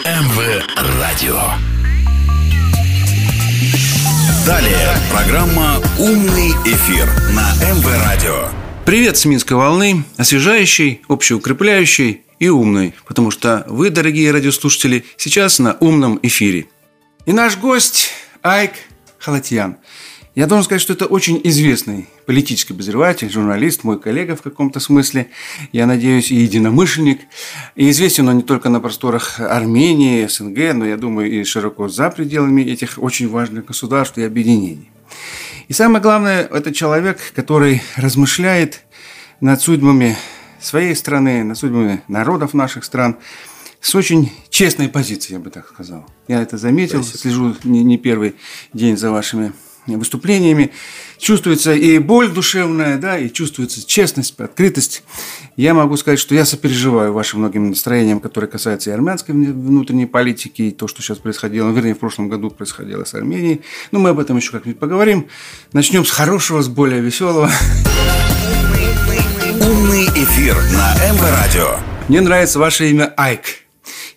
МВ Радио. Далее программа «Умный эфир» на МВ Радио. Привет с Минской волны, освежающий, общеукрепляющий и умный, потому что вы, дорогие радиослушатели, сейчас на умном эфире. И наш гость Айк Халатьян – я должен сказать, что это очень известный политический обозреватель, журналист, мой коллега в каком-то смысле, я надеюсь, и единомышленник. И известен он не только на просторах Армении, СНГ, но, я думаю, и широко за пределами этих очень важных государств и объединений. И самое главное, это человек, который размышляет над судьбами своей страны, над судьбами народов наших стран, с очень честной позиции, я бы так сказал. Я это заметил, Спасибо. слежу не, не первый день за вашими выступлениями. Чувствуется и боль душевная, да, и чувствуется честность, открытость. Я могу сказать, что я сопереживаю вашим многим настроениям, которые касаются и армянской внутренней политики, и то, что сейчас происходило, вернее, в прошлом году происходило с Арменией. Но мы об этом еще как-нибудь поговорим. Начнем с хорошего, с более веселого. Умный эфир на МВ Радио. Мне нравится ваше имя Айк.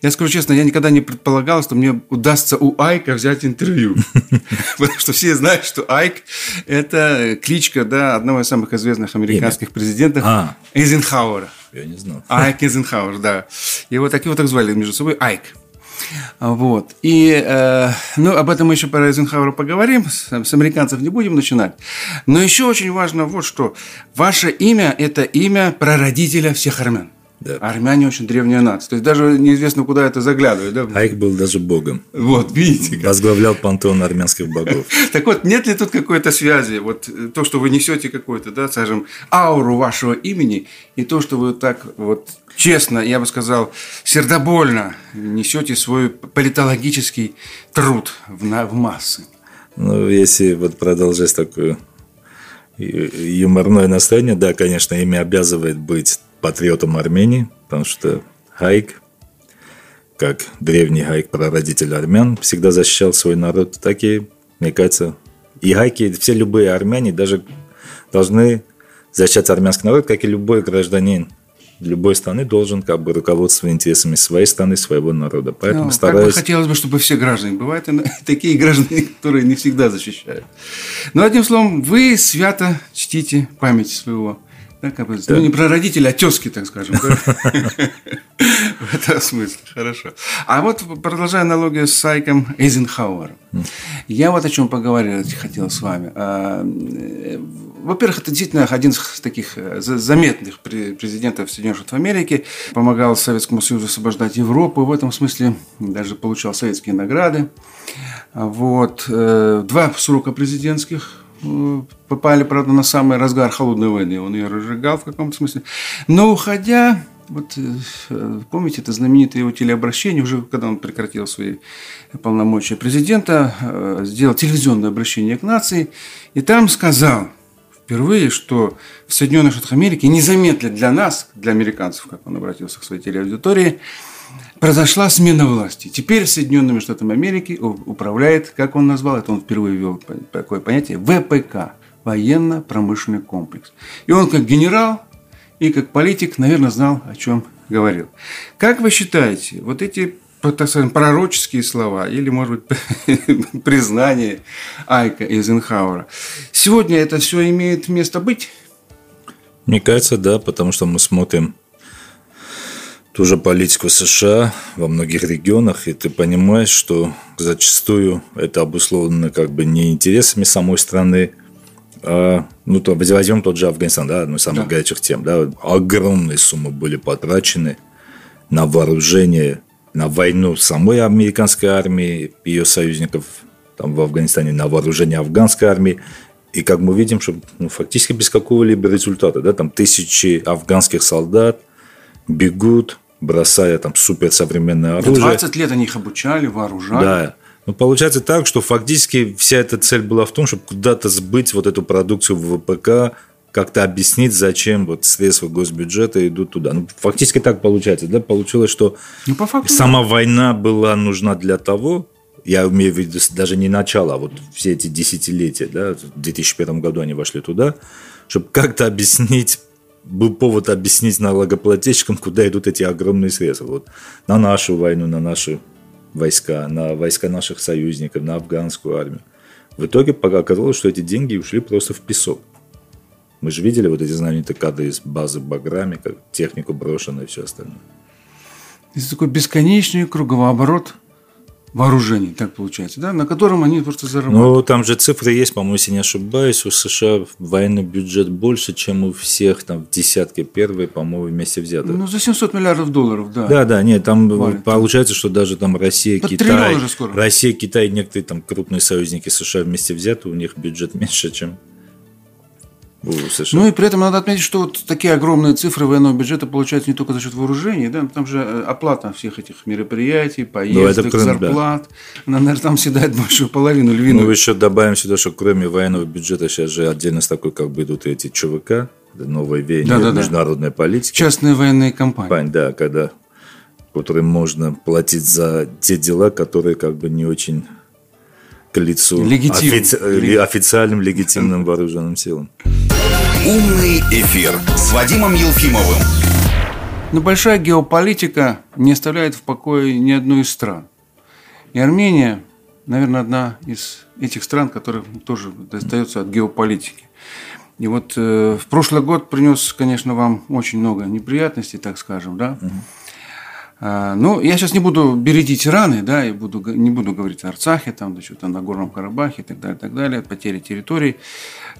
Я скажу честно, я никогда не предполагал, что мне удастся у Айка взять интервью. Потому что все знают, что Айк – это кличка да, одного из самых известных американских президентов а. Эйзенхауэра. Я не знал. Айк Эйзенхауэр, да. Его так, его так звали между собой Айк. Вот. И, э, ну, об этом мы еще про Эйзенхауэра поговорим. С, с американцев не будем начинать. Но еще очень важно вот что. Ваше имя – это имя прародителя всех армян. Да. Армяне очень древняя нация. То есть даже неизвестно, куда это заглядывает. Да? Айк был даже богом. Вот, видите. Как. Возглавлял пантеон армянских богов. Так вот, нет ли тут какой-то связи? Вот э, то, что вы несете какой-то, да, скажем, ауру вашего имени, и то, что вы так вот честно, я бы сказал, сердобольно несете свой политологический труд в, в массы. Ну, если вот продолжать такое юморное настроение, да, конечно, имя обязывает быть патриотом Армении, потому что Хайк, как древний Хайк, прародитель армян, всегда защищал свой народ. Так и, мне кажется, и Хайки, все любые армяне даже должны защищать армянский народ, как и любой гражданин любой страны должен как бы руководствоваться интересами своей страны, своего народа. Поэтому ну, стараюсь... Как бы хотелось бы, чтобы все граждане. Бывают и такие граждане, которые не всегда защищают. Но, одним словом, вы свято чтите память своего да, как бы. Ну, не про родителей, а тезки, так скажем. В этом смысле, хорошо. А вот продолжая аналогию с Сайком Эйзенхауэром. Я вот о чем поговорить хотел с вами. А, э, во-первых, это действительно один из таких э, заметных президентов Соединенных Штатов Америки. Помогал Советскому Союзу освобождать Европу. В этом смысле даже получал советские награды. Вот. Э, два срока президентских попали, правда, на самый разгар холодной войны. Он ее разжигал в каком-то смысле. Но уходя, вот э, помните это знаменитое его телеобращение, уже когда он прекратил свои полномочия президента, э, сделал телевизионное обращение к нации, и там сказал впервые, что в Соединенных Штатах Америки незаметно для нас, для американцев, как он обратился к своей телеаудитории, произошла смена власти. Теперь Соединенными Штатами Америки управляет, как он назвал это, он впервые ввел такое понятие, ВПК – военно-промышленный комплекс. И он как генерал и как политик, наверное, знал, о чем говорил. Как вы считаете, вот эти так скажем, пророческие слова или, может быть, признание Айка Эйзенхауэра. Сегодня это все имеет место быть? Мне кажется, да, потому что мы смотрим ту же политику США во многих регионах, и ты понимаешь, что зачастую это обусловлено как бы не интересами самой страны, а, ну, то возьмем тот же Афганистан, да, одну из самых да. горячих тем, да, огромные суммы были потрачены на вооружение, на войну самой американской армии, ее союзников там в Афганистане, на вооружение афганской армии, и как мы видим, что ну, фактически без какого-либо результата, да, там тысячи афганских солдат бегут, бросая там суперсовременное оружие. 20 лет они их обучали, вооружали. Да. Но получается так, что фактически вся эта цель была в том, чтобы куда-то сбыть вот эту продукцию в ВПК, как-то объяснить, зачем вот средства госбюджета идут туда. Ну, фактически так получается. Да? Получилось, что ну, по факту, сама да. война была нужна для того, я имею в виду даже не начало, а вот все эти десятилетия, да, в 2001 году они вошли туда, чтобы как-то объяснить был повод объяснить налогоплательщикам, куда идут эти огромные средства. Вот на нашу войну, на наши войска, на войска наших союзников, на афганскую армию. В итоге оказалось, что эти деньги ушли просто в песок. Мы же видели вот эти знаменитые кадры из базы Баграми, как технику брошено и все остальное. Это такой бесконечный круговооборот вооружений, так получается, да, на котором они просто зарабатывают. Ну, там же цифры есть, по-моему, если не ошибаюсь, у США военный бюджет больше, чем у всех, там, в десятке первые, по-моему, вместе взятых. Ну, за 700 миллиардов долларов, да. Да, да, нет, там Валит. получается, что даже там Россия, Под Китай. Россия, Китай, некоторые там крупные союзники США вместе взяты, у них бюджет меньше, чем США. Ну и при этом надо отметить, что вот такие огромные цифры военного бюджета получаются не только за счет вооружений, да, там же э, оплата всех этих мероприятий, поездок, кроме- да. зарплат, она, наверное, там съедает большую половину, львиную. Ну, еще добавим сюда, что кроме военного бюджета сейчас же отдельно с такой, как бы идут эти ЧВК, новое веяние Да-да-да. международной политики. Частные военные компании. Пань, да, когда которым можно платить за те дела, которые как бы не очень к лицу Легитимны. офици- э, официальным легитимным вооруженным силам. «Умный эфир» с Вадимом Елфимовым. Но большая геополитика не оставляет в покое ни одну из стран. И Армения, наверное, одна из этих стран, которых тоже достается от геополитики. И вот э, в прошлый год принес, конечно, вам очень много неприятностей, так скажем, да. А, ну, я сейчас не буду бередить раны, да, и буду, не буду говорить о Арцахе, там, да, что-то на Горном Карабахе и так далее, так далее, потери территорий.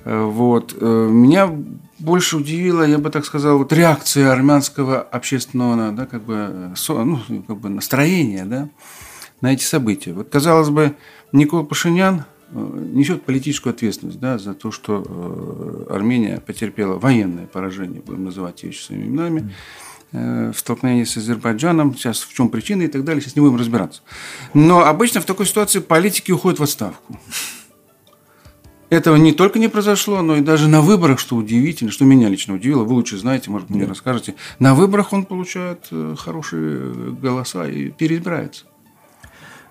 Э, Вот. Э, Меня больше удивила, я бы так сказал, вот реакция армянского общественного, да, как бы, э, ну, как бы настроения, да, на эти события. Вот, казалось бы, Никол Пашинян несет политическую ответственность да, за то, что Армения потерпела военное поражение, будем называть вещи своими именами, э, в столкновении с Азербайджаном. Сейчас в чем причина и так далее, сейчас не будем разбираться. Но обычно в такой ситуации политики уходят в отставку. Этого не только не произошло, но и даже на выборах, что удивительно, что меня лично удивило, вы лучше знаете, может, мне расскажете, на выборах он получает э, хорошие голоса и переизбирается.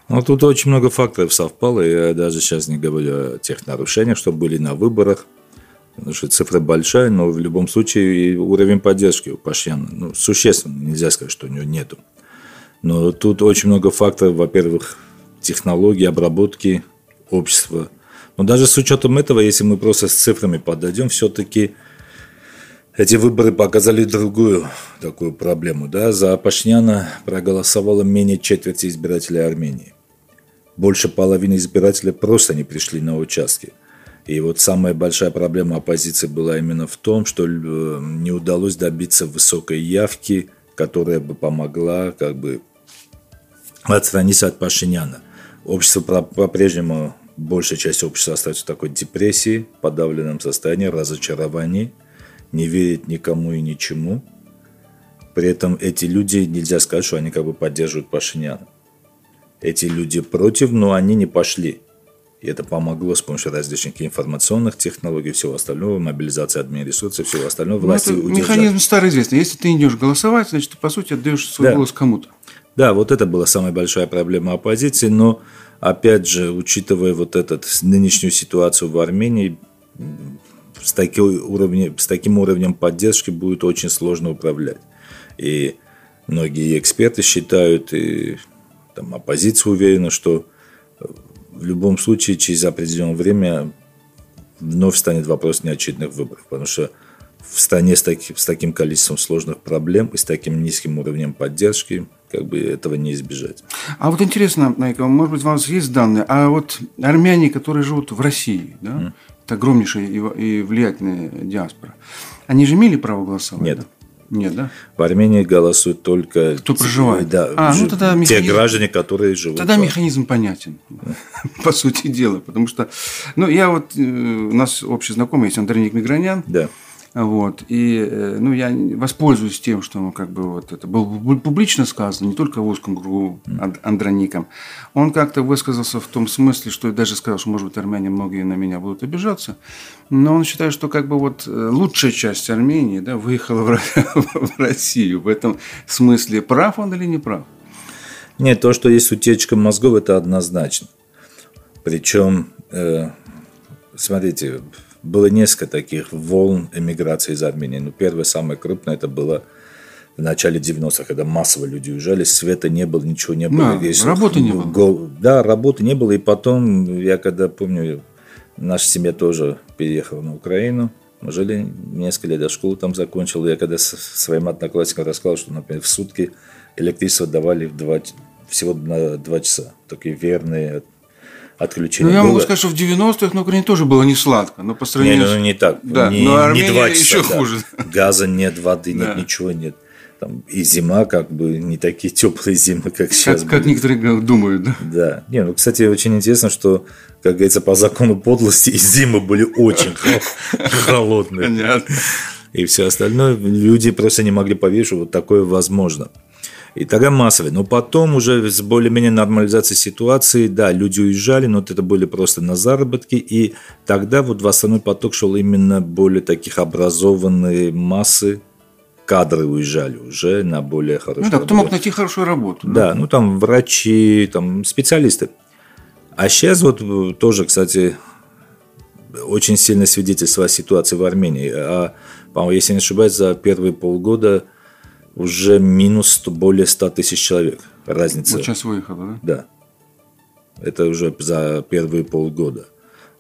Ну, тут очень много факторов совпало. Я даже сейчас не говорю о тех нарушениях, что были на выборах. Потому что цифра большая, но в любом случае и уровень поддержки у Пашьяна ну, существенно. Нельзя сказать, что у него нету. Но тут очень много факторов. Во-первых, технологии, обработки общества. Но даже с учетом этого, если мы просто с цифрами подойдем, все-таки эти выборы показали другую такую проблему. Да? За Пашняна проголосовало менее четверти избирателей Армении. Больше половины избирателей просто не пришли на участки. И вот самая большая проблема оппозиции была именно в том, что э, не удалось добиться высокой явки, которая бы помогла как бы отстраниться от Пашиняна. Общество по-прежнему, большая часть общества остается в такой депрессии, подавленном состоянии, разочаровании, не верит никому и ничему. При этом эти люди, нельзя сказать, что они как бы поддерживают Пашиняна. Эти люди против, но они не пошли. И это помогло с помощью различных информационных технологий, всего остального, мобилизации админресурсов, всего остального, Ну, власти это удержали. механизм старый известный. Если ты идешь голосовать, значит, ты, по сути, отдаешь свой Да. голос кому-то. Да, вот это была самая большая проблема оппозиции, но опять же, учитывая вот этот нынешнюю ситуацию в Армении, с, такой уровне, с таким уровнем поддержки будет очень сложно управлять. И многие эксперты считают, и там, оппозиция уверена, что в любом случае через определенное время вновь станет вопрос неочередных выборов, потому что в стране с, таки- с таким количеством сложных проблем и с таким низким уровнем поддержки как бы этого не избежать. А вот интересно, Найка, может быть, у вас есть данные, а вот армяне, которые живут в России, да, это огромнейшая и, влиятельная диаспора, они же имели право голосовать? Нет. да? Нет, да? В Армении голосуют только Кто те- проживает. да, А, ну тогда те механизм- граждане, которые живут. Тогда механизм понятен, по сути дела. Потому что, ну, я вот, э, у нас общий знакомый есть Андрей Мигранян, Да. Вот. И э, ну, я воспользуюсь тем, что ну, как бы вот это было пуб- публично сказано, не только в узком кругу Анд- Андроником. Он как-то высказался в том смысле, что даже сказал, что, может быть, армяне многие на меня будут обижаться. Но он считает, что как бы вот э, лучшая часть Армении да, выехала в, в Россию. В этом смысле прав он или не прав? Нет, то, что есть утечка мозгов, это однозначно. Причем, э, смотрите, было несколько таких волн эмиграции из Армении. Но первая, самая крупная, это было в начале 90-х, когда массово люди уезжали, света не было, ничего не было. Да, Если работы не было. гол- Да, работы не было. И потом, я когда помню, наша семья тоже переехала на Украину. Мы жили несколько лет, я школу там закончил. Я когда с своим одноклассникам рассказал, что, например, в сутки электричество давали в два, всего на два часа. Такие верные отключения. Ну, я могу было. сказать, что в 90-х на Украине тоже было не сладко, но по Не, сравнению ну, с- не так. Да, не, но не два часа, еще да. хуже. Газа нет, воды нет, Да. ничего нет. Там и зима как бы не такие теплые зимы, как сейчас. Как, как некоторые думают, да? Да. Не, ну, кстати, очень интересно, что, как говорится, по закону подлости и зимы были очень хо- холодные. Понятно. И все остальное. Люди просто не могли поверить, что вот такое возможно. И тогда массовый. Но потом уже с более-менее нормализацией ситуации, да, люди уезжали, но вот это были просто на заработки. И тогда вот в основной поток шел именно более таких образованные массы, кадры уезжали уже на более хорошую Ну да, кто работу. мог найти хорошую работу. Да, ну там врачи, там специалисты. А сейчас вот э, тоже, кстати, очень сильно свидетельство о ситуации в Армении. А, по-моему, если не ошибаюсь, за первые полгода уже минус 100 более 100 тысяч человек. Разница. Вот сейчас выехало, да? Да. Это уже за первые полгода.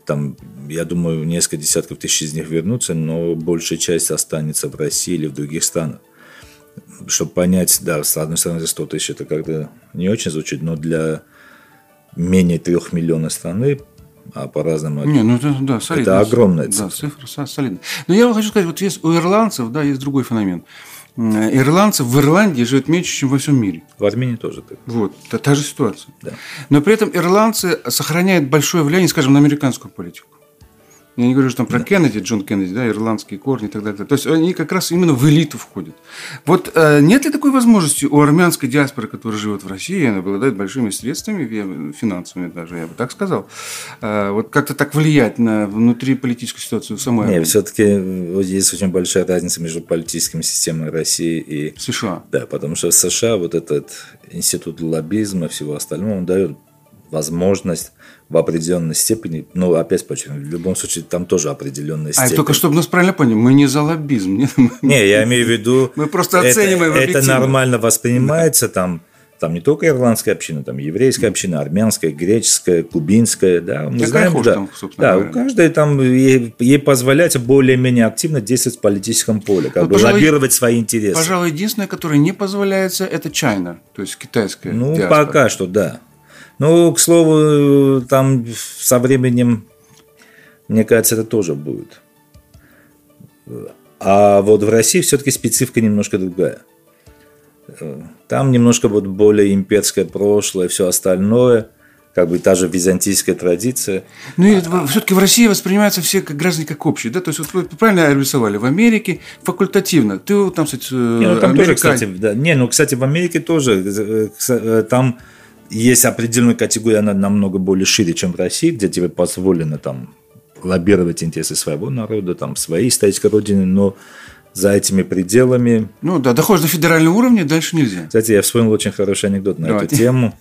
Там, я думаю, несколько десятков тысяч из них вернутся, но большая часть останется в России или в других странах. Чтобы понять, да, с одной стороны, 100 тысяч это как-то не очень звучит, но для менее трех миллионов страны, а по-разному Не, ну это, да, солидно. Это огромная Да, цифра со- солидная. Но я вам хочу сказать, вот есть у ирландцев, да, есть другой феномен. М, Ирландцев в Ирландии живет меньше, чем во всем мире. в Армении тоже так. Вот, та, та же ситуация. Да. Но при этом ирландцы сохраняют большое влияние, скажем, на американскую политику. Я не говорю, что там про Кеннеди, Джон Кеннеди, да, ирландские корни и так далее. То есть они как раз именно в элиту входят. Вот э, нет ли такой возможности у армянской диаспоры, которая живет в России, она обладает большими средствами, финансовыми даже, я бы так сказал, э, вот как-то так влиять на внутриполитическую ситуацию в самой Не, Армении? все-таки есть очень большая разница между политическими системами России и США. Да, потому что в США вот этот институт лоббизма и всего остального, он дает возможность в определенной степени, ну, опять подчеркну, в любом случае, там тоже определенная А степень. только чтобы нас правильно поняли, мы не за лоббизм. нет, Не, я имею в виду... Мы просто это- оцениваем Это, объективно. нормально воспринимается там, там не только ирландская община, там еврейская община, армянская, греческая, кубинская, да, мы Какая знаем, хочешь да, там, собственно да, говоря. у каждой там ей, ей позволяется более-менее активно действовать в политическом поле, как Ну, бы пожалуй, лоббировать свои интересы. Пожалуй, единственное, которое не позволяется, это Чайна, то есть китайская Ну, диаспора. пока что, да. Ну, к слову, там со временем, мне кажется, это тоже будет. А вот в России все-таки специфика немножко другая. Там немножко вот более имперское прошлое, все остальное, как бы та же византийская традиция. Ну, и все-таки в России воспринимаются все как граждане как общие, да? То есть, вот вы правильно рисовали, в Америке факультативно. Ты там, кстати, Не, ну, там тоже, американ- кстати, да. Не, ну, кстати, в Америке тоже э, э, там есть определенная категория, она намного более шире, чем в России, где тебе позволено там лоббировать интересы своего народа, там, своей исторической родины, но за этими пределами... Ну, да, доходишь до федерального уровня, дальше нельзя. Кстати, я вспомнил очень хороший анекдот на Давайте. эту тему.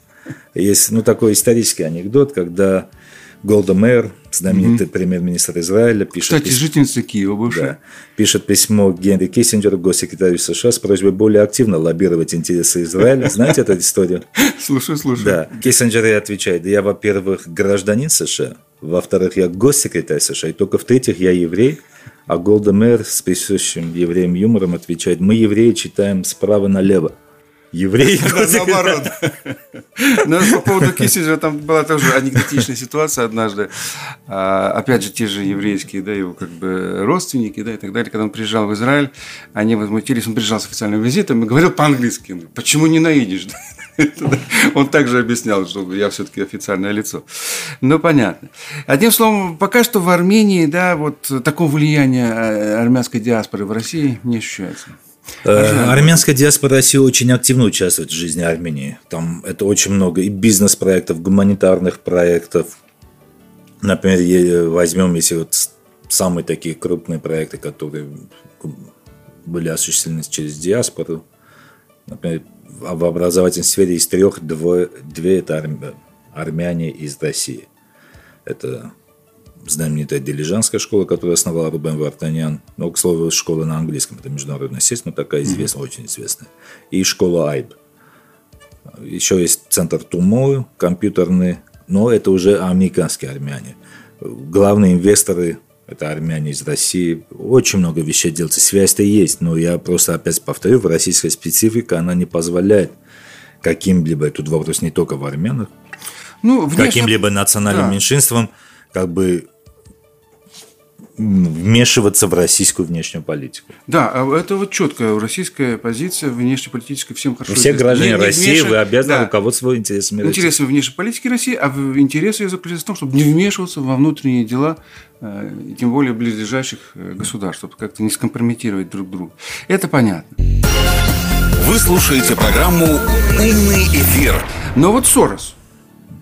Есть, ну, такой исторический анекдот, когда Голда Мэр, знаменитый премьер-министр Израиля, пишет... Кстати, пис- жительница Киева бывшая. да. Пишет письмо Генри Киссинджеру, госсекретарю США, с просьбой более активно лоббировать интересы Израиля. Знаете эту историю? Слушай, слушай. Да. Киссинджер и отвечает, «Да я, во-первых, гражданин США, во-вторых, я госсекретарь США, и только в-третьих, я еврей. А Голда Мэр с присущим евреям юмором отвечает, мы, евреи, читаем справа налево. Евреи Да, наоборот. Но по поводу Киссинджера там была тоже анекдотичная ситуация однажды. А, Опять же, те же еврейские, да, его как бы родственники, да, и так далее. Когда он приезжал в Израиль, они возмутились, он приезжал с официальным визитом и говорил по-английски. Почему не наедешь? Он также объяснял, что я все-таки официальное лицо. Ну, понятно. Одним словом, пока что в Армении, да, вот такого влияния э, армянской диаспоры в России не ощущается. Э, Армянская диаспора России очень активно участвует в жизни Армении. Там это очень много и бизнес-проектов, гуманитарных проектов. Например, возьмем, если вот самые такие крупные проекты, которые были осуществлены через диаспору. Например, в образовательной сфере из трех двое, две это арм- армяне из России. Это знаменитая дилижанская школа, которую основал Рубен Вартанян. Ну, к слову, школа на английском. Это международная сеть, но такая известная, mm-hmm. очень известная. И школа Айб. Еще есть центр Тумой компьютерный, но это уже американские армяне. Главные инвесторы – это армяне из России. Очень много вещей делается. Связь-то есть, но я просто опять повторю, в российской специфика она не позволяет каким-либо, тут вопрос не только в армянах, ну, внешне... каким-либо национальным да. меньшинствам как бы вмешиваться в российскую внешнюю политику. Да, а это вот четкая российская позиция внешнеполитическая всем хорошо. Все граждане не, России вмеш... вы обязаны да. руководствоваться интересами России. Интересы внешней политики России, а интерес ее заключается в том, чтобы не вмешиваться во внутренние дела, э, тем более близлежащих э, государств, чтобы как-то не скомпрометировать друг друга. Это понятно. Вы слушаете программу «Умный эфир». Но вот Сорос –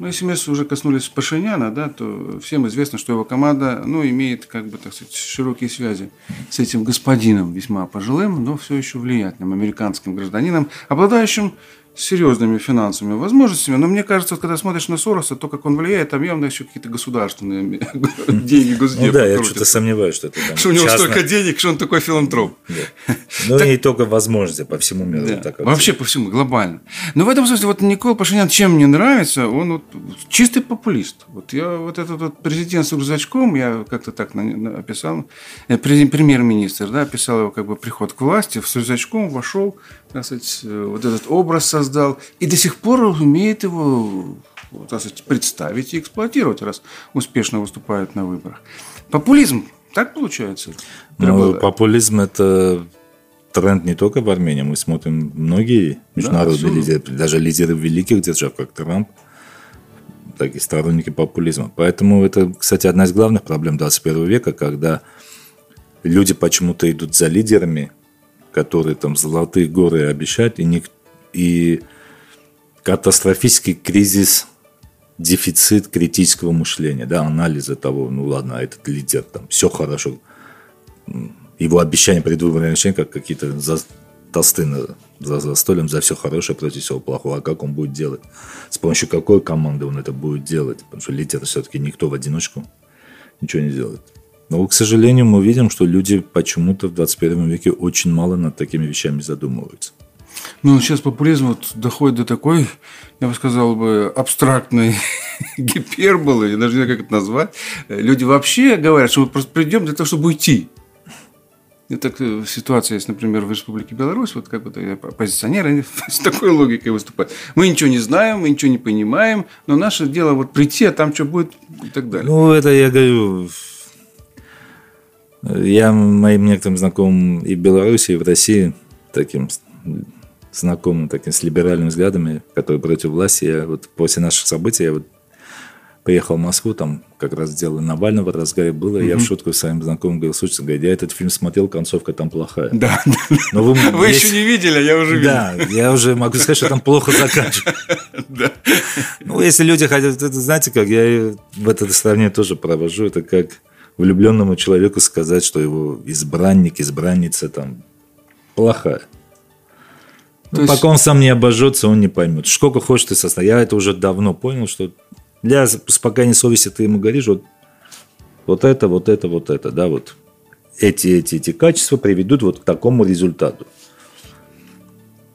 ну, если мы уже коснулись Пашиняна, да, то всем известно, что его команда ну, имеет как бы, так сказать, широкие связи с этим господином, весьма пожилым, но все еще влиятельным американским гражданином, обладающим серьезными финансовыми возможностями. Но мне кажется, когда смотришь на Сороса, то, как он влияет, там явно еще какие-то государственные деньги госдепа. Ну да, я что-то сомневаюсь, что это там Что у него столько денег, что он такой филантроп. Ну и только возможности по всему миру. Вообще по всему, глобально. Но в этом смысле, вот Никол Пашинян чем мне нравится, он вот чистый популист. Вот я вот этот вот президент с рюкзачком, я как-то так описал, э, премьер-министр, да, описал его как бы приход к власти, с рюкзачком вошел, так сказать, э, вот этот образ создал, и до сих пор умеет его так сказать, представить и эксплуатировать, раз успешно выступает на выборах. Популизм, так получается? Ну, популизм – это тренд не только в Армении. Мы смотрим многие международные да, лидеры, даже лидеры великих держав, как Трамп, такие сторонники популизма. Поэтому это, кстати, одна из главных проблем 21 века, когда люди почему-то идут за лидерами, которые там золотые горы обещают, и, ник... и катастрофический кризис, дефицит критического мышления, да, анализа того, ну ладно, этот лидер, там, все хорошо. Его обещания, предвыборные обещания, как какие-то за, тосты на, за застольем, за все хорошее против всего плохого. А как он будет делать? С помощью какой команды он это будет делать? Потому что лидер все-таки никто в одиночку ничего не делает. Но, к сожалению, мы видим, что люди почему-то в 21 веке очень мало над такими вещами задумываются. Ну, сейчас популизм вот доходит до такой, я бы сказал бы, абстрактной гиперболы, я даже не знаю, как это назвать. Люди вообще говорят, что мы просто придем для того, чтобы уйти. Это ситуация есть, например, в Республике Беларусь, вот как бы оппозиционеры с такой логикой выступают. Мы ничего не знаем, мы ничего не понимаем, но наше дело вот прийти, а там что будет и так далее. Ну, это я говорю, я моим некоторым знакомым и в Беларуси, и в России, таким знакомым, таким с либеральными взглядами, которые против власти, я вот после наших событий, я вот приехал в Москву, там как раз дело Навального разговор было, угу. я в шутку с своим знакомым говорил, слушайте, говорит, я этот фильм смотрел, концовка там плохая. Да, Но вы, вы есть... еще не видели, я уже видел. Да, я уже могу сказать, что там плохо заканчивается. Да. Ну, если люди хотят, это, знаете, как я в это сравнение тоже провожу, это как влюбленному человеку сказать, что его избранник, избранница там плохая. Ну, есть... Пока он сам не обожжется, он не поймет. Сколько хочешь ты состоять. Я это уже давно понял, что для успокоения совести ты ему говоришь, вот, вот это, вот это, вот это, да, вот эти, эти, эти качества приведут вот к такому результату.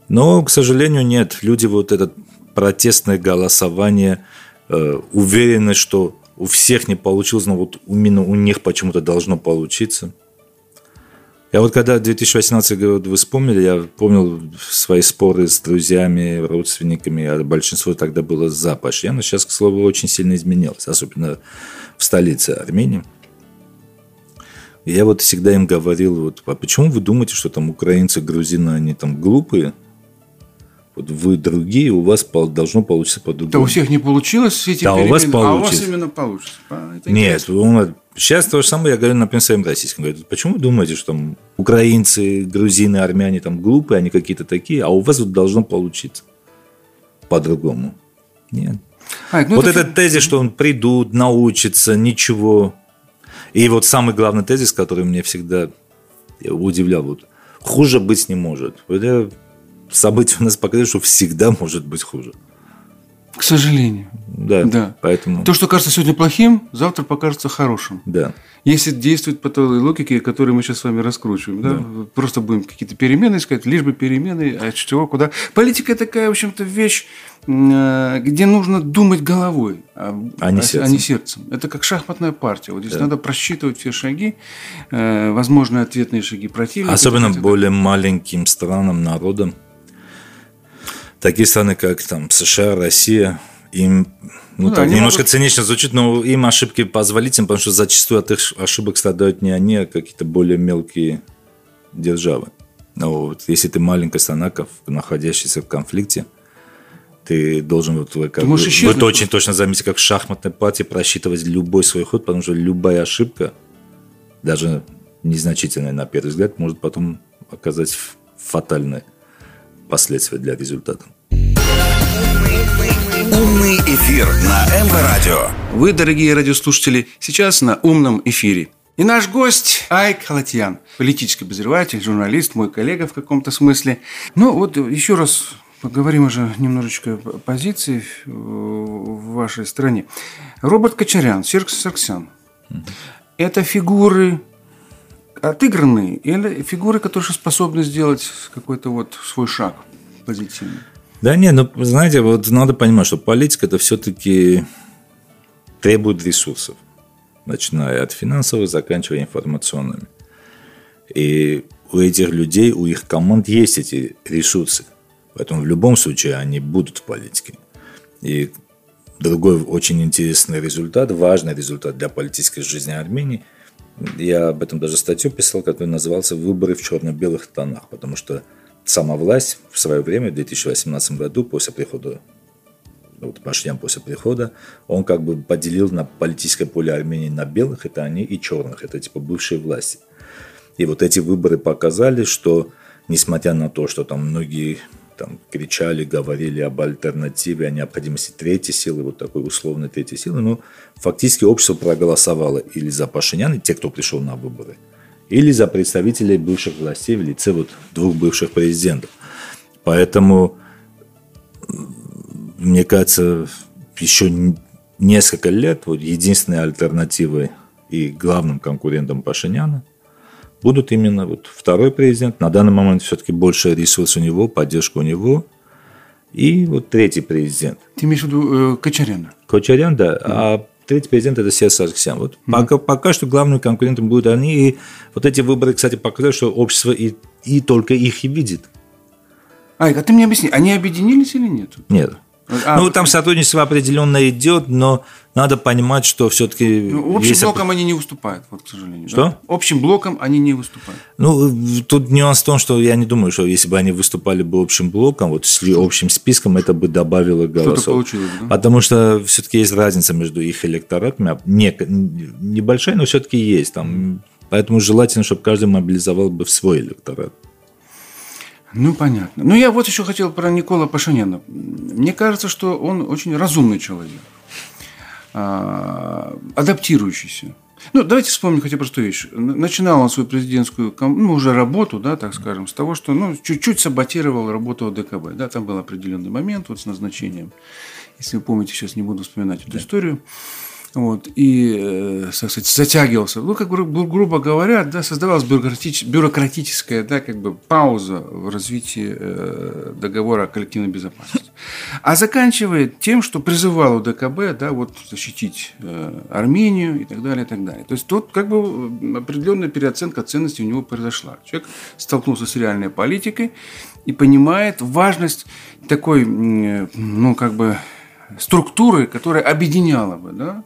Но, к сожалению, нет. Люди вот это протестное голосование, э, уверенность, что у всех не получилось, но вот именно у них почему-то должно получиться. Я вот когда 2018 год вы вспомнили, я помнил свои споры с друзьями, родственниками, а большинство тогда было за Пашьяна. Сейчас, к слову, очень сильно изменилось, особенно в столице Армении. Я вот всегда им говорил, вот, а почему вы думаете, что там украинцы, грузины, они там глупые? Вот вы другие, у вас должно получиться по-другому. Да у всех не получилось эти да, у вас получится. а у вас именно получится. Это Нет, он, сейчас то же самое я говорю, например, своим российским. Говорю, почему вы думаете, что там украинцы, грузины, армяне там глупые, они какие-то такие, а у вас вот должно получиться по-другому? Нет. А, ну вот это... этот тезис, что он придут, научится, ничего. И вот самый главный тезис, который мне всегда удивлял, вот хуже быть не может. Вот события у нас показывают, что всегда может быть хуже. К сожалению. да. Да. Поэтому, То, что кажется сегодня плохим, завтра покажется хорошим. да. Если действовать по той логике, которую мы сейчас с вами раскручиваем, да, просто будем какие-то перемены искать, лишь бы перемены, а чего, куда. Политика такая, в общем-то, вещь, э, где нужно думать головой, а, А не а сердцем. сердцем. Это как шахматная партия. Вот здесь надо просчитывать все шаги, э, возможные ответные шаги противника. Особенно более маленьким странам, народам. Такие страны, как там США, Россия, им ну, Ну так, немножко могут- цинично звучит, но им ошибки позволительны, потому что зачастую от их ошибок страдают не они, а какие-то более мелкие державы. Но вот если ты маленькая страна, находящаяся в конфликте, ты должен вот, вы как бы, можешь вы исчезнуть очень точно заметите, как в шахматной партии просчитывать любой свой ход, потому что любая ошибка, даже незначительная на первый взгляд, может потом оказать фатальные последствия для результата. Умный эфир на МВ Радио. Вы, дорогие радиослушатели, сейчас на умном эфире. И наш гость Айк Халатьян, политический обозреватель, журналист, мой коллега в каком-то смысле. Ну вот еще раз поговорим уже немножечко о позиции в вашей стране. Роберт Кочарян, Серкс Сарксян. Это фигуры отыгранные или фигуры, которые способны сделать какой-то вот свой шаг позитивный? Да нет, ну, знаете, вот надо понимать, что политика это все-таки требует ресурсов, начиная от финансовых, заканчивая информационными. И у этих людей, у их команд есть эти ресурсы. Поэтому в любом случае они будут в политике. И другой очень интересный результат, важный результат для политической жизни Армении, я об этом даже статью писал, который назывался «Выборы в черно-белых тонах», потому что сама власть в свое время, в 2018 году, после прихода вот Пашинян после прихода, он как бы поделил на политическое поле Армении на белых, это они, и черных, это типа бывшие власти. И вот эти выборы показали, что несмотря на то, что там многие там кричали, говорили об альтернативе, о необходимости третьей силы, вот такой условной третьей силы, но фактически общество проголосовало или за Пашинян, и те, кто пришел на выборы, или за представителей бывших властей в лице вот двух бывших президентов. Поэтому мне кажется, еще несколько лет вот единственной альтернативой и главным конкурентом Пашиняна будут именно вот второй президент. На данный момент все-таки больше ресурс у него, поддержка у него. И вот третий президент. Ты имеешь в виду э, Кочаряна? Кочарян, да. А третий президент это Серж Сарксян. Вот пока, пока что главным конкурентом будут они. И вот эти выборы, кстати, показали, что общество и, и только их и видит. Айк, а ты мне объясни, они объединились или нет? Нет. А, ну, там сотрудничество определенно идет, но надо понимать, что все-таки... Ну, общим блоком они не выступают, вот, к сожалению. Что? да? Общим блоком они не выступают. Ну, тут нюанс в том, что я не думаю, что если бы они выступали бы общим блоком, вот с общим списком, это бы добавило голосов. получилось, да? Потому что все-таки есть разница между их электоратами. а Не, небольшая, но все-таки есть. Там, поэтому желательно, чтобы каждый мобилизовал бы в свой электорат. Ну, понятно. Ну, я вот еще хотел про Никола Пашиняна. Мне кажется, что он очень разумный человек, а, адаптирующийся. Ну, давайте вспомним хотя бы простую вещь. Начинал он свою президентскую ну, уже работу, да, так скажем, с того, что ну, чуть-чуть саботировал работу ОДКБ. Да, там был определенный момент вот с назначением. Если вы помните, сейчас не буду вспоминать эту историю. Вот, и, э, так сказать, затягивался. Ну, как гру- грубо говоря, да, создавалась бюрократич- бюрократическая да, как бы пауза в развитии э, договора о коллективной безопасности. А заканчивает тем, что призывал УДКБ да, вот, защитить э, Армению и так далее, и так далее. То есть тут как бы определенная переоценка ценностей у него произошла. Человек столкнулся с реальной политикой и понимает важность такой, э, ну, как бы структуры, которая объединяла бы, да,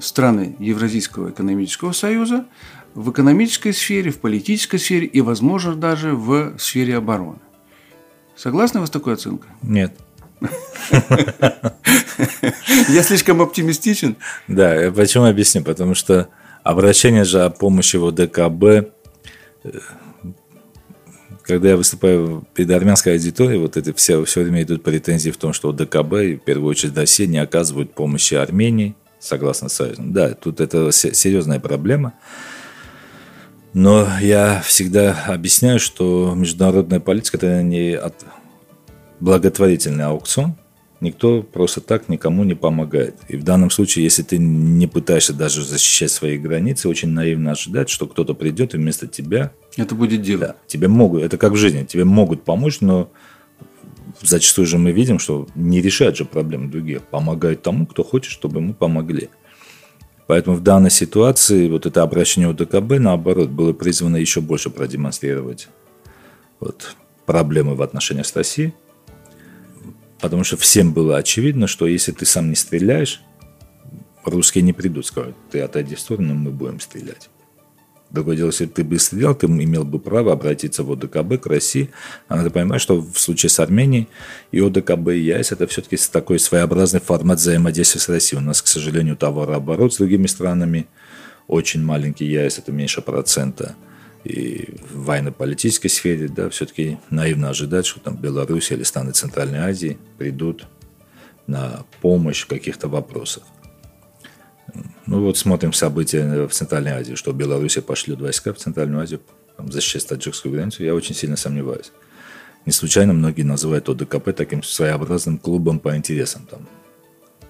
страны Евразийского экономического союза в экономической сфере, в политической сфере и, возможно, даже в сфере обороны. Согласны вы с такой оценкой? Нет. Я слишком оптимистичен. Да, почему объясню? Потому что обращение же о помощи в ОДКБ, э, когда я выступаю перед армянской аудиторией, вот это все, все время идут претензии в том, что ОДКБ, и в первую очередь Россия, не оказывают помощи Армении, согласно Союзу. Да, тут это се- серьезная проблема. Но я всегда объясняю, что международная политика – это не от- благотворительный аукцион, Никто просто так никому не помогает. И в данном случае, если ты не пытаешься даже защищать свои границы, очень наивно ожидать, что кто-то придет и вместо тебя... Это будет дело. Да, тебе могут, это как в жизни, тебе могут помочь, но зачастую же мы видим, что не решают же проблемы других, помогают тому, кто хочет, чтобы ему помогли. Поэтому в данной ситуации вот это обращение ОДКБ, наоборот, было призвано еще больше продемонстрировать вот, проблемы в отношениях с Россией, потому что всем было очевидно, что если ты сам не стреляешь, русские не придут, скажут, ты отойди в сторону, мы будем стрелять. Другое дело, если ты бы стрелял, ты имел бы право обратиться в ОДКБ к России. А надо понимать, что в случае с Арменией и ОДКБ и ЯС это все-таки такой своеобразный формат взаимодействия с Россией. У нас, к сожалению, товарооборот с другими странами очень маленький ЯС, это меньше процента. И в военно-политической сфере, да, все-таки наивно ожидать, что там Беларусь или страны Центральной Азии придут на помощь в каких-то вопросах. Ну вот смотрим события в Центральной Азии, что Беларусь пошлет войска в Центральную Азию там, защищать таджикскую границу, я очень сильно сомневаюсь. Не случайно многие называют ОДКП таким своеобразным клубом по интересам. Там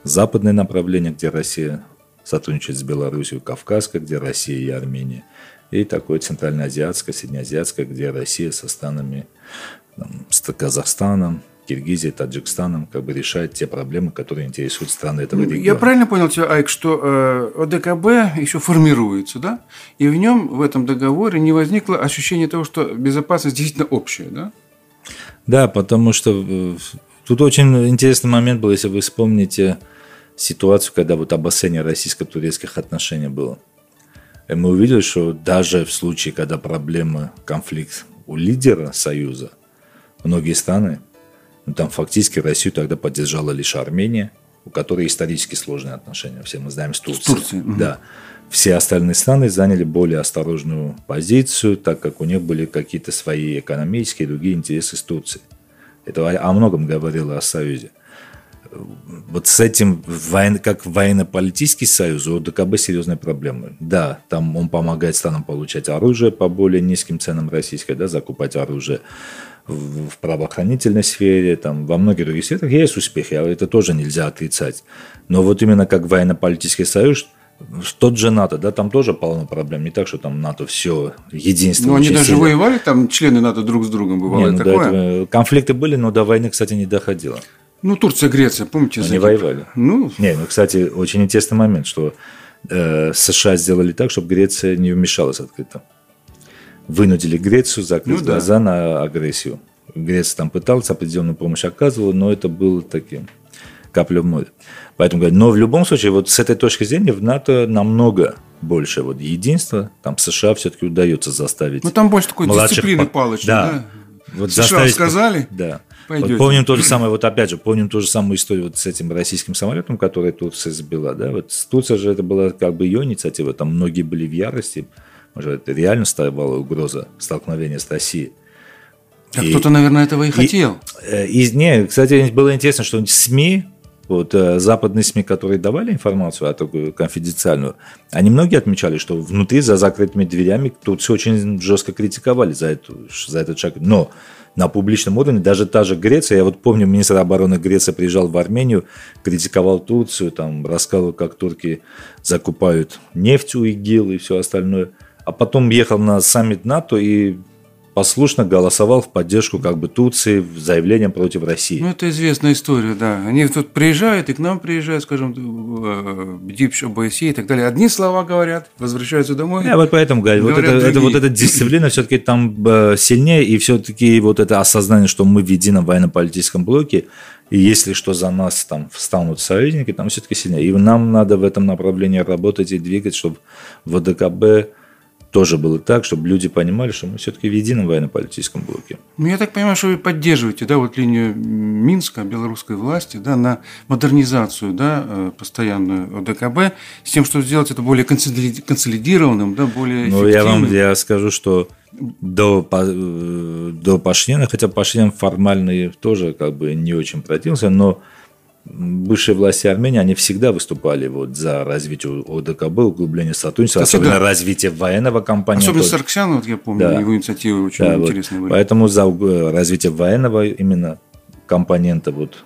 западное направление, где Россия сотрудничает с Беларусью, Кавказское, где Россия и Армения, и такое центральноазиатское, среднеазиатское, где Россия со странами, там, с Казахстаном, Киргизией, Таджикстаном как бы решает те проблемы, которые интересуют страны этого Ну, региона. Я правильно понял тебя, Айк, что э, ОДКБ еще формируется, да? И в нем, в этом договоре, не возникло ощущения того, что безопасность действительно общая, да? Да, потому что э, тут очень интересный момент был, если вы вспомните ситуацию, когда вот обострение российско-турецких отношений было. И мы увидели, что даже в случае, когда проблема, конфликт у лидера Союза, многие страны, ну, там фактически Россию тогда поддержала лишь Армения, у которой исторически сложные отношения, все мы знаем, с Турцией. Турцией, мгм. Да. Все остальные страны заняли более осторожную позицию, так как у них были какие-то свои экономические и другие интересы с Турцией. Это о многом говорило о Союзе. Вот с этим, как военно-политический союз, у ОДКБ серьезные проблемы. Да, там он помогает странам получать оружие по более низким ценам российской, да, закупать оружие в, в правоохранительной сфере, там, во многих других сферах есть успехи, а это тоже нельзя отрицать. Но вот именно как военно-политический союз, тот же НАТО, да, там тоже полно проблем. Не так, что там НАТО все единство. Но Ну, они даже воевали, там члены НАТО друг с другом бывало Не, ну, такое. этого конфликты были, но до войны, кстати, не доходило. Ну, Турция, Греция, помните? Они за Кипр? воевали. Ну, Не, ну, кстати, очень интересный момент, что э, США сделали так, чтобы Греция не вмешалась открыто. Вынудили Грецию закрыть Ну да. глаза на агрессию. Греция там пыталась, определенную помощь оказывала, но это было таким капля в море. Поэтому говорю, но в любом случае, вот с этой точки зрения в НАТО намного больше вот единства. Там США все-таки удается заставить ну там больше такой младших дисциплины палочной, да. да? Вот США заставить- сказали, Да. Пойдете. Вот помним то же самое, вот опять же, помним ту же самую историю вот с этим российским самолетом, который Турция сбила, да, вот Турция же это была как бы ее инициатива, там многие были в ярости, может, это реально ставала угроза столкновения с Россией. А И- кто-то, наверное, этого и хотел. Э, И, не, кстати, было интересно, что СМИ, вот э, западные СМИ, которые давали информацию, а такую конфиденциальную, они многие отмечали, что внутри за закрытыми дверями Турцию очень жестко критиковали за, эту, за этот шаг. Но на публичном уровне даже та же Греция, я вот помню, министр обороны Греции приезжал в Армению, критиковал Турцию, там рассказывал, как турки закупают нефть у ИГИЛ и все остальное. А потом ехал на саммит НАТО и послушно голосовал в поддержку как бы Турции в заявлением против России. Ну, это известная история, да. Они тут приезжают, и к нам приезжают, скажем, в ДИПШ, ОБСЕ и так далее. Одни слова говорят, возвращаются домой. Я вот поэтому говорю, вот, Говорят это, это, другие. вот эта дисциплина все-таки там э, сильнее, и все-таки вот это осознание, что мы в едином военно-политическом блоке, и если что за нас там встанут союзники, там все-таки сильнее. И нам надо в этом направлении работать и двигать, чтобы в ВДКБ тоже было так, чтобы люди понимали, что мы все-таки в едином военно-политическом блоке. Ну, я так понимаю, что вы поддерживаете, да, вот линию Минска, белорусской власти, да, на модернизацию, да, э, постоянную ОДКБ, с тем, чтобы сделать это более консоли- консолидированным, да, более Ну, я вам я скажу, что до, э, до Пашиняна, хотя Пашинян формально тоже как бы не очень противился, но бывшие власти Армении, они всегда выступали вот за развитие ОДКБ, углубление сотрудничества, Кстати, особенно да. развитие военного компании. Особенно Сарксян, вот я помню, Да. его инициативы очень Да, вот. интересные были. Поэтому за уг- развитие военного именно компонента вот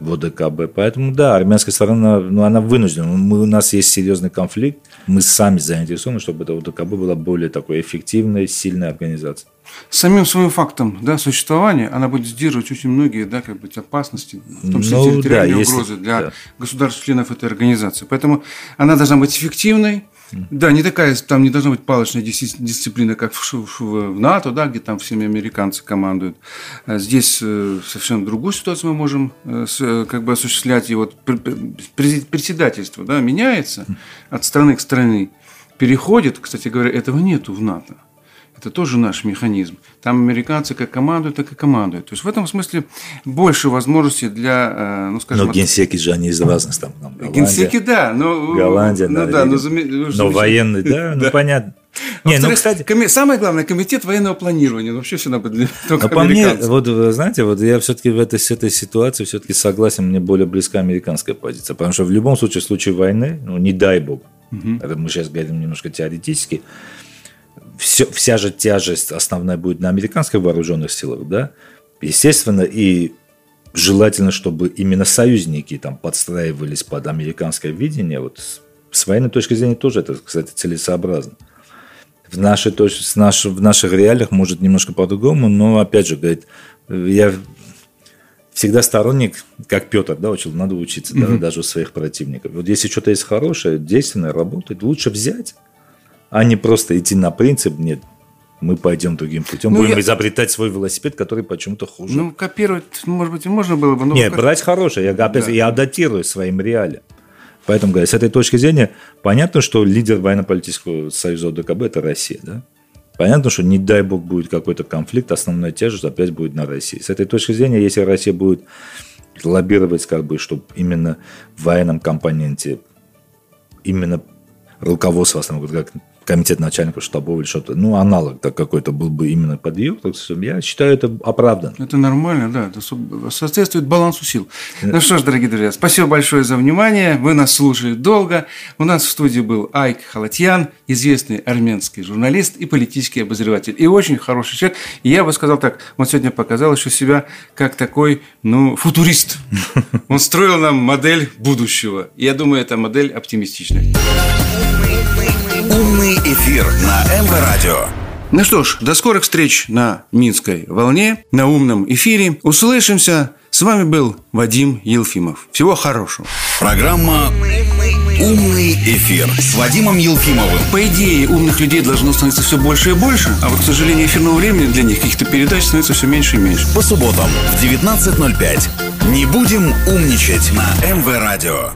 в ОДКБ. Поэтому, да, армянская сторона, ну, она вынуждена. Мы, у нас есть серьезный конфликт. Мы сами заинтересованы, чтобы эта ОДКБ была более такой эффективной, сильной организацией. Самим своим фактом да, существования она будет сдерживать очень многие да, как бы, опасности, в том числе ну, территориальные да, угрозы если, для да. государств-членов этой организации. Поэтому она должна быть эффективной, да, не такая, там не должна быть палочная дисциплина, как в, в, в НАТО, да, где там всеми американцы командуют. А здесь э, совершенно другую ситуацию мы можем э, с, как бы осуществлять. И вот председательство да, меняется от страны к стране, переходит, кстати говоря, этого нету в НАТО. Это тоже наш механизм. Там американцы как командуют, так и командуют. То есть в этом смысле больше возможностей для, э, ну скажем... Но генсеки же они из разных там. Голландия, генсеки, да. Но, Голландия, ну, да. Но, но военный, да, ну понятно. Не, ну, кстати... Коми... Самое главное, комитет военного планирования. Ну, вообще все надо для только по мне, вот знаете, вот я все-таки в этой, с этой ситуации все-таки согласен, мне более близка американская позиция. Потому что в любом случае, в случае войны, ну, не дай бог, угу. это мы сейчас говорим немножко теоретически, все, вся же тяжесть основная будет на американских вооруженных силах, да, естественно, и желательно, чтобы именно союзники там подстраивались под американское видение, вот с военной точки зрения тоже это, кстати, целесообразно. В, нашей, с наш, в наших реалиях может немножко по-другому, но, опять же, говорит, я всегда сторонник, как Петр, да, учил, надо учиться, mm-hmm. да, даже у своих противников. Вот если что-то есть хорошее, действенное, работает, лучше взять, а не просто идти на принцип, нет, мы пойдем другим путем, ну, будем я... изобретать свой велосипед, который почему-то хуже. Ну, копировать, может быть, и можно было бы. Но Нет, как... брать хорошее, я, опять, да. я адаптирую своим реалиям. Поэтому, говоря, с этой точки зрения, понятно, что лидер военно-политического союза ОДКБ – это Россия, да? Понятно, что не дай бог будет какой-то конфликт, основная тяжесть опять будет на России. С этой точки зрения, если Россия будет лоббировать, как бы, чтобы именно в военном компоненте именно руководство основном, как комитет начальников штабов или что-то, ну, аналог так какой-то был бы именно под ее, я считаю, это оправданно. Это нормально, да, это соответствует балансу сил. Ну что ж, дорогие друзья, спасибо большое за внимание, вы нас слушали долго. У нас в студии был Айк Халатьян, известный армянский журналист и политический обозреватель, и очень хороший человек. И я бы сказал так, он сегодня показал еще себя как такой, ну, футурист. Он строил нам модель будущего. И я думаю, эта модель оптимистичная. Эфир на МВ Радио. Ну что ж, до скорых встреч на Минской волне, на умном эфире. Услышимся. С вами был Вадим Елфимов. Всего хорошего. Программа «Умный эфир» с Вадимом Елфимовым. По идее, умных людей должно становиться все больше и больше, а вот, к сожалению, эфирного времени для них каких-то передач становится все меньше и меньше. По субботам в 19.05. Не будем умничать на МВ Радио.